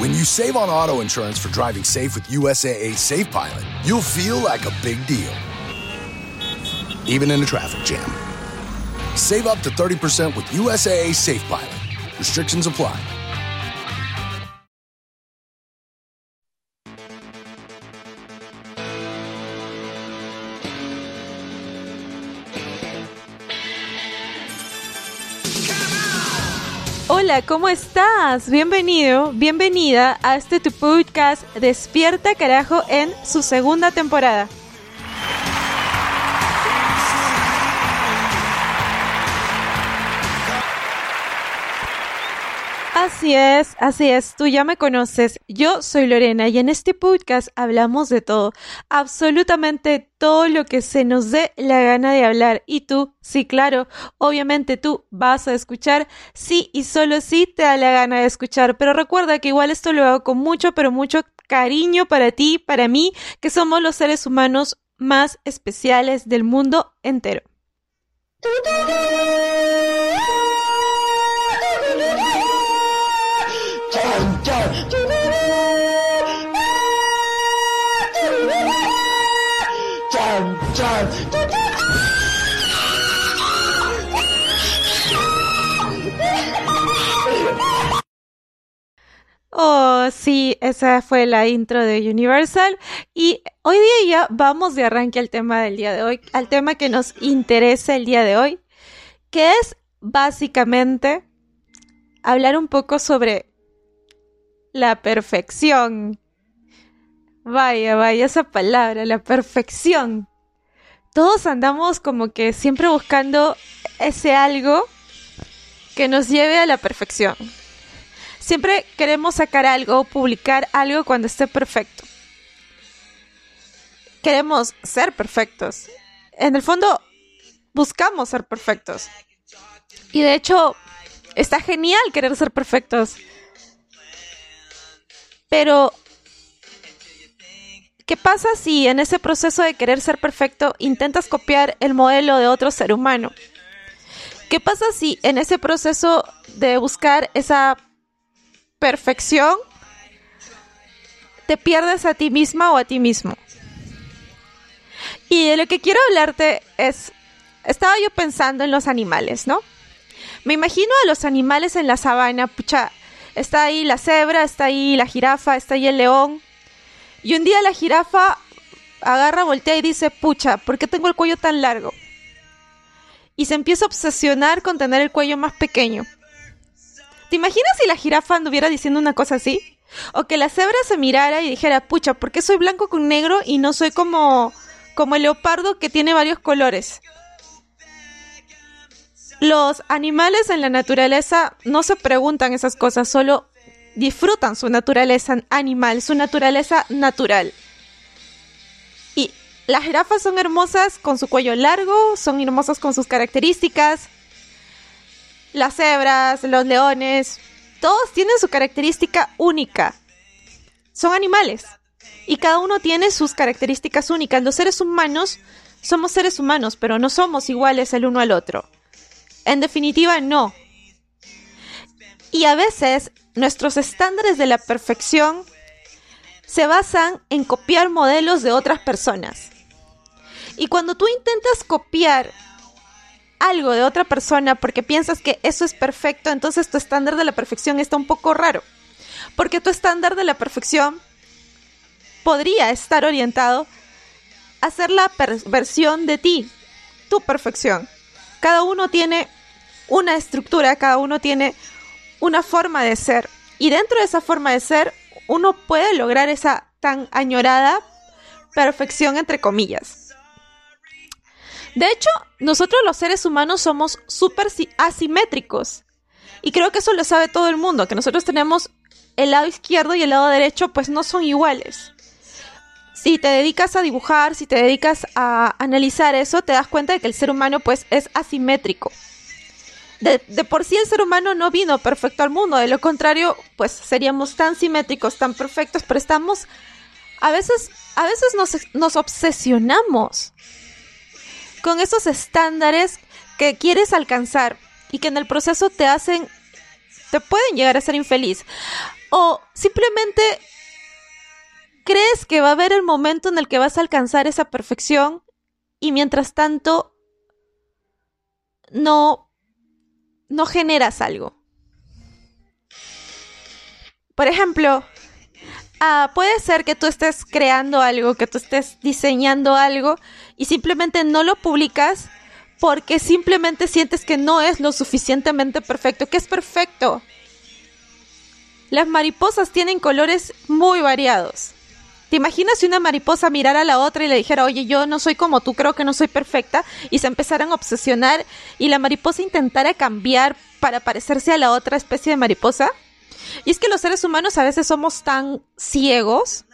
When you save on auto insurance for driving safe with USAA Safe Pilot, you'll feel like a big deal, even in a traffic jam. Save up to 30% with USAA Safe Pilot. Restrictions apply. Hola, ¿cómo estás? Bienvenido, bienvenida a este tu podcast Despierta Carajo en su segunda temporada. Así es, así es, tú ya me conoces. Yo soy Lorena y en este podcast hablamos de todo, absolutamente todo lo que se nos dé la gana de hablar. Y tú, sí, claro, obviamente tú vas a escuchar, sí y solo sí te da la gana de escuchar. Pero recuerda que igual esto lo hago con mucho, pero mucho cariño para ti, para mí, que somos los seres humanos más especiales del mundo entero. Oh, sí, esa fue la intro de Universal. Y hoy día vamos de arranque al tema del día de hoy, al tema que nos interesa el día de hoy, que es básicamente hablar un poco sobre la perfección. Vaya, vaya esa palabra, la perfección. Todos andamos como que siempre buscando ese algo que nos lleve a la perfección. Siempre queremos sacar algo, publicar algo cuando esté perfecto. Queremos ser perfectos. En el fondo, buscamos ser perfectos. Y de hecho, está genial querer ser perfectos. Pero, ¿qué pasa si en ese proceso de querer ser perfecto intentas copiar el modelo de otro ser humano? ¿Qué pasa si en ese proceso de buscar esa perfección te pierdes a ti misma o a ti mismo? Y de lo que quiero hablarte es, estaba yo pensando en los animales, ¿no? Me imagino a los animales en la sabana, pucha, Está ahí la cebra, está ahí la jirafa, está ahí el león. Y un día la jirafa agarra, voltea y dice, pucha, ¿por qué tengo el cuello tan largo? Y se empieza a obsesionar con tener el cuello más pequeño. ¿Te imaginas si la jirafa anduviera diciendo una cosa así? O que la cebra se mirara y dijera, pucha, ¿por qué soy blanco con negro y no soy como, como el leopardo que tiene varios colores? Los animales en la naturaleza no se preguntan esas cosas, solo disfrutan su naturaleza animal, su naturaleza natural. Y las jirafas son hermosas con su cuello largo, son hermosas con sus características. Las cebras, los leones, todos tienen su característica única. Son animales. Y cada uno tiene sus características únicas. Los seres humanos somos seres humanos, pero no somos iguales el uno al otro. En definitiva, no. Y a veces nuestros estándares de la perfección se basan en copiar modelos de otras personas. Y cuando tú intentas copiar algo de otra persona porque piensas que eso es perfecto, entonces tu estándar de la perfección está un poco raro. Porque tu estándar de la perfección podría estar orientado a ser la versión de ti, tu perfección. Cada uno tiene una estructura, cada uno tiene una forma de ser. Y dentro de esa forma de ser, uno puede lograr esa tan añorada perfección, entre comillas. De hecho, nosotros los seres humanos somos súper asimétricos. Y creo que eso lo sabe todo el mundo, que nosotros tenemos el lado izquierdo y el lado derecho, pues no son iguales si te dedicas a dibujar, si te dedicas a analizar eso, te das cuenta de que el ser humano pues es asimétrico. De, por sí el ser humano no vino perfecto al mundo, de lo contrario pues seríamos tan simétricos, tan perfectos, pero estamos, a veces, a veces nos, nos obsesionamos con esos estándares que quieres alcanzar y que en el proceso te hacen, te pueden llegar a ser infeliz. O simplemente crees que va a haber el momento en el que vas a alcanzar esa perfección y mientras tanto no, no generas algo. Por ejemplo, ah, puede ser que tú estés creando algo, que tú estés diseñando algo y simplemente no lo publicas porque simplemente sientes que no es lo suficientemente perfecto, que es perfecto. Las mariposas tienen colores muy variados. ¿Te imaginas si una mariposa mirara a la otra y le dijera, oye, yo no soy como tú, creo que no soy perfecta, y se empezaran a obsesionar y la mariposa intentara cambiar para parecerse a la otra especie de mariposa? Y es que los seres humanos a veces somos tan ciegos,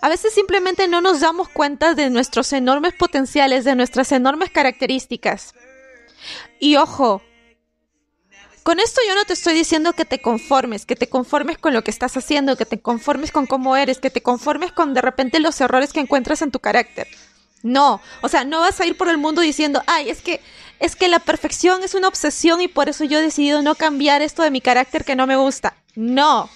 a veces simplemente no nos damos cuenta de nuestros enormes potenciales, de nuestras enormes características. Y ojo, con esto yo no te estoy diciendo que te conformes, que te conformes con lo que estás haciendo, que te conformes con cómo eres, que te conformes con de repente los errores que encuentras en tu carácter. No, o sea, no vas a ir por el mundo diciendo, ay, es que es que la perfección es una obsesión y por eso yo he decidido no cambiar esto de mi carácter que no me gusta. No.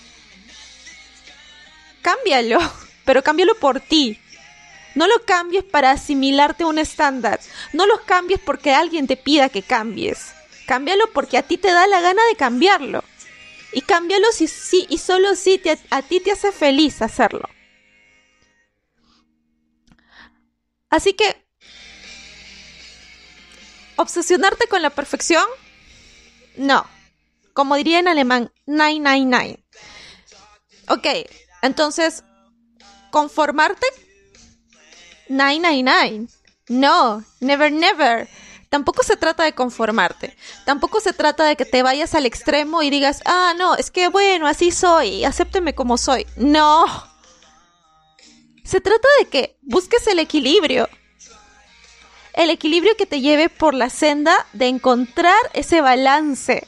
Cámbialo, pero cámbialo por ti. No lo cambies para asimilarte a un estándar. No lo cambies porque alguien te pida que cambies. Cámbialo porque a ti te da la gana de cambiarlo. Y cámbialo si sí y solo si a ti te hace feliz hacerlo. Así que, ¿obsesionarte con la perfección? No. Como diría en alemán, 999. Ok, entonces, ¿conformarte? 999. No, never, never. Tampoco se trata de conformarte. Tampoco se trata de que te vayas al extremo y digas, ah, no, es que bueno, así soy, acépteme como soy. No. Se trata de que busques el equilibrio. El equilibrio que te lleve por la senda de encontrar ese balance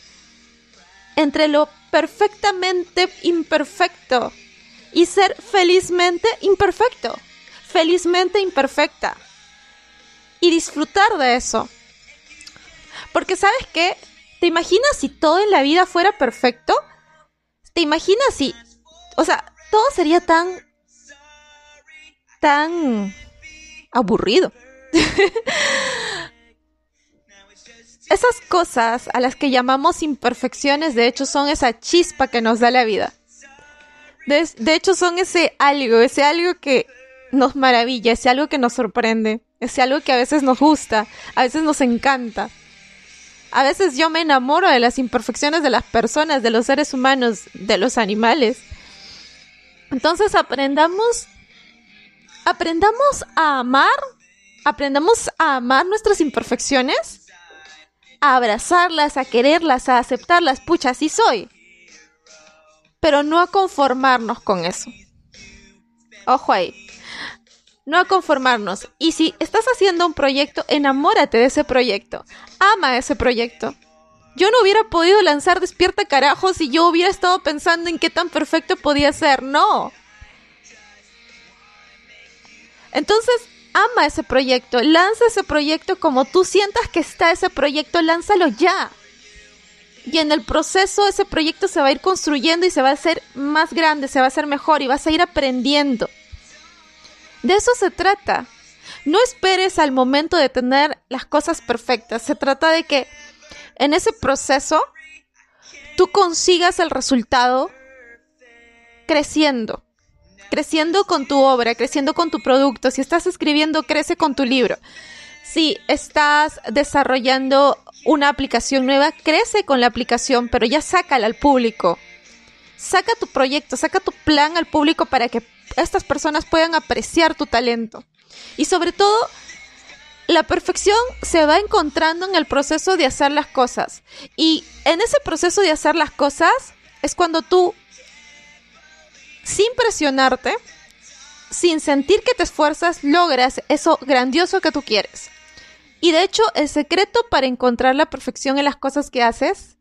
entre lo perfectamente imperfecto y ser felizmente imperfecto. Felizmente imperfecta. Y disfrutar de eso. Porque sabes qué, ¿te imaginas si todo en la vida fuera perfecto? ¿Te imaginas si, o sea, todo sería tan, tan aburrido? Esas cosas a las que llamamos imperfecciones, de hecho, son esa chispa que nos da la vida. De, de, hecho, son ese algo, ese algo que nos maravilla, ese algo que nos sorprende, ese algo que a veces nos gusta, a veces nos encanta. A veces yo me enamoro de las imperfecciones de las personas, de los seres humanos, de los animales. Entonces aprendamos, aprendamos a amar, aprendamos a amar nuestras imperfecciones, a abrazarlas, a quererlas, a aceptarlas. Pucha, así soy. Pero no a conformarnos con eso. Ojo ahí no a conformarnos. Y si estás haciendo un proyecto, enamórate de ese proyecto. Ama ese proyecto. Yo no hubiera podido lanzar Despierta Carajo si yo hubiera estado pensando en qué tan perfecto podía ser. No. Entonces, ama ese proyecto. Lanza ese proyecto como tú sientas que está ese proyecto. Lánzalo ya. Y en el proceso ese proyecto se va a ir construyendo y se va a hacer más grande, se va a hacer mejor y vas a ir aprendiendo. De eso se trata. No esperes al momento de tener las cosas perfectas. Se trata de que en ese proceso tú consigas el resultado creciendo. Creciendo con tu obra, creciendo con tu producto. Si estás escribiendo, crece con tu libro. Si estás desarrollando una aplicación nueva, crece con la aplicación, pero ya sácala al público. Saca tu proyecto, saca tu plan al público para que estas personas puedan apreciar tu talento. Y sobre todo, la perfección se va encontrando en el proceso de hacer las cosas. Y en ese proceso de hacer las cosas es cuando tú, sin presionarte, sin sentir que te esfuerzas, logras eso grandioso que tú quieres. Y de hecho, el secreto para encontrar la perfección en las cosas que haces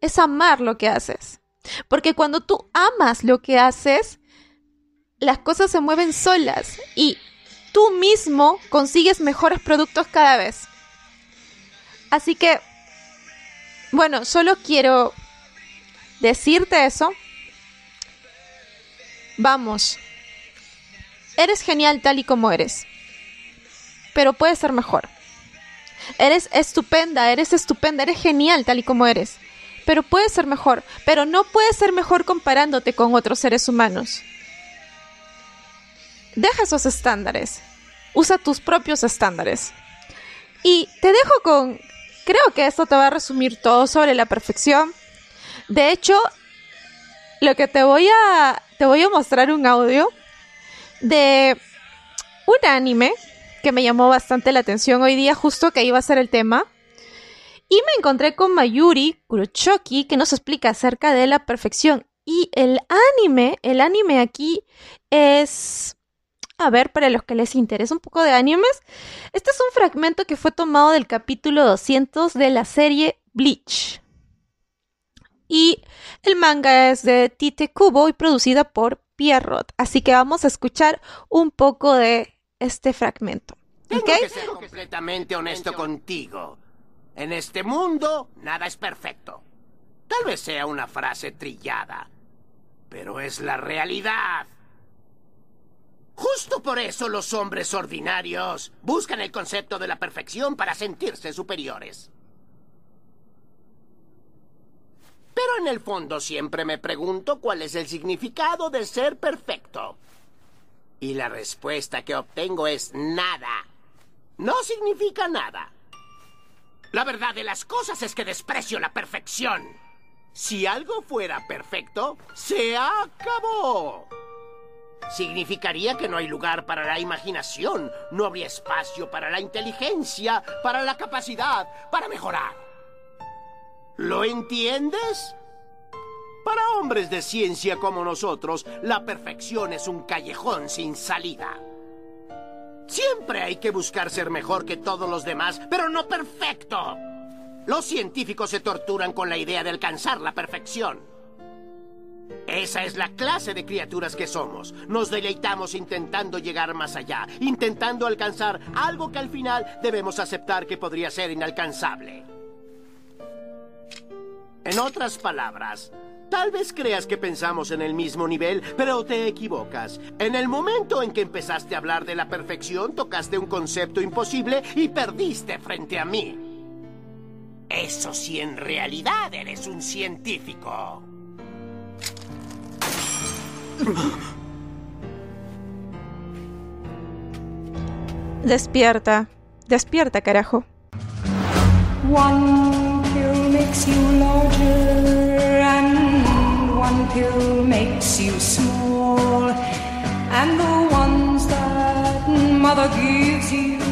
es amar lo que haces. Porque cuando tú amas lo que haces, las cosas se mueven solas y tú mismo consigues mejores productos cada vez. Así que, bueno, solo quiero decirte eso Vamos. Eres genial tal y como eres. Pero puedes ser mejor. Eres estupenda, eres estupenda, eres genial tal y como eres. Pero puedes ser mejor. Pero no puedes ser mejor comparándote con otros seres humanos. Deja esos estándares. Usa tus propios estándares. Y te dejo con... Creo que esto te va a resumir todo sobre la perfección. De hecho, lo que te voy a... Te voy a mostrar un audio de un anime que me llamó bastante la atención hoy día, justo que iba a ser el tema. Y me encontré con Mayuri Kurochoki, que nos explica acerca de la perfección. Y el anime, el anime aquí es... A ver, para los que les interesa un poco de animes, este es un fragmento que fue tomado del capítulo 200 de la serie Bleach. Y el manga es de Tite Kubo y producida por Pierrot. Así que vamos a escuchar un poco de este fragmento. Tengo que ser completamente honesto contigo. En este mundo, nada es perfecto. Tal vez sea una frase trillada, pero es la realidad. Justo por eso los hombres ordinarios buscan el concepto de la perfección para sentirse superiores. Pero en el fondo siempre me pregunto cuál es el significado de ser perfecto. Y la respuesta que obtengo es nada. No significa nada. La verdad de las cosas es que desprecio la perfección. Si algo fuera perfecto, se acabó. Significaría que no hay lugar para la imaginación, no habría espacio para la inteligencia, para la capacidad, para mejorar. ¿Lo entiendes? Para hombres de ciencia como nosotros, la perfección es un callejón sin salida. Siempre hay que buscar ser mejor que todos los demás, pero no perfecto. Los científicos se torturan con la idea de alcanzar la perfección. Esa es la clase de criaturas que somos. Nos deleitamos intentando llegar más allá, intentando alcanzar algo que al final debemos aceptar que podría ser inalcanzable. En otras palabras, Tal vez creas que pensamos en el mismo nivel, pero te equivocas. En el momento en que empezaste a hablar de la perfección, tocaste un concepto imposible y perdiste frente a mí. Eso sí, en realidad eres un científico. Despierta, despierta, carajo. One pill makes you larger and one pill makes you small. And the ones that mother gives you